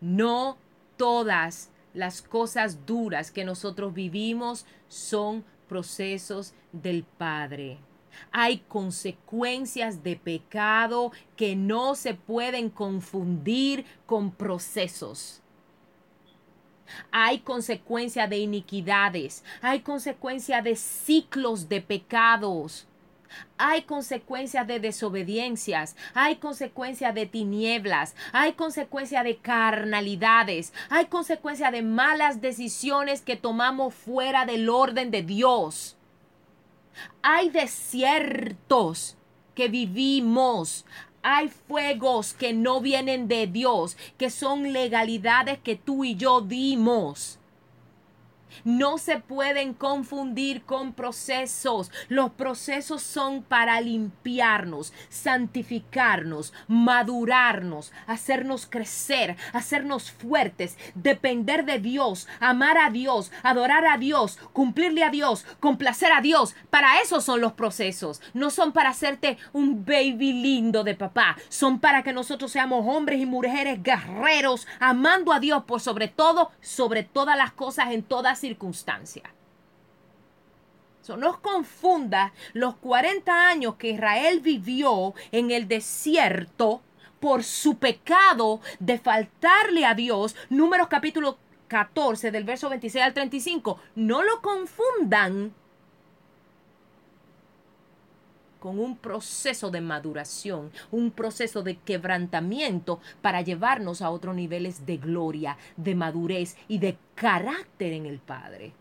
No todas las cosas duras que nosotros vivimos son procesos del Padre. Hay consecuencias de pecado que no se pueden confundir con procesos. Hay consecuencia de iniquidades, hay consecuencia de ciclos de pecados. Hay consecuencias de desobediencias, hay consecuencia de tinieblas, hay consecuencia de carnalidades, hay consecuencia de malas decisiones que tomamos fuera del orden de Dios. Hay desiertos que vivimos. Hay fuegos que no vienen de Dios, que son legalidades que tú y yo dimos no se pueden confundir con procesos. Los procesos son para limpiarnos, santificarnos, madurarnos, hacernos crecer, hacernos fuertes, depender de Dios, amar a Dios, adorar a Dios, cumplirle a Dios, complacer a Dios. Para eso son los procesos. No son para hacerte un baby lindo de papá. Son para que nosotros seamos hombres y mujeres guerreros, amando a Dios por sobre todo, sobre todas las cosas, en todas circunstancia. no os confunda los 40 años que Israel vivió en el desierto por su pecado de faltarle a Dios. Números capítulo 14 del verso 26 al 35. No lo confundan con un proceso de maduración, un proceso de quebrantamiento para llevarnos a otros niveles de gloria, de madurez y de carácter en el Padre.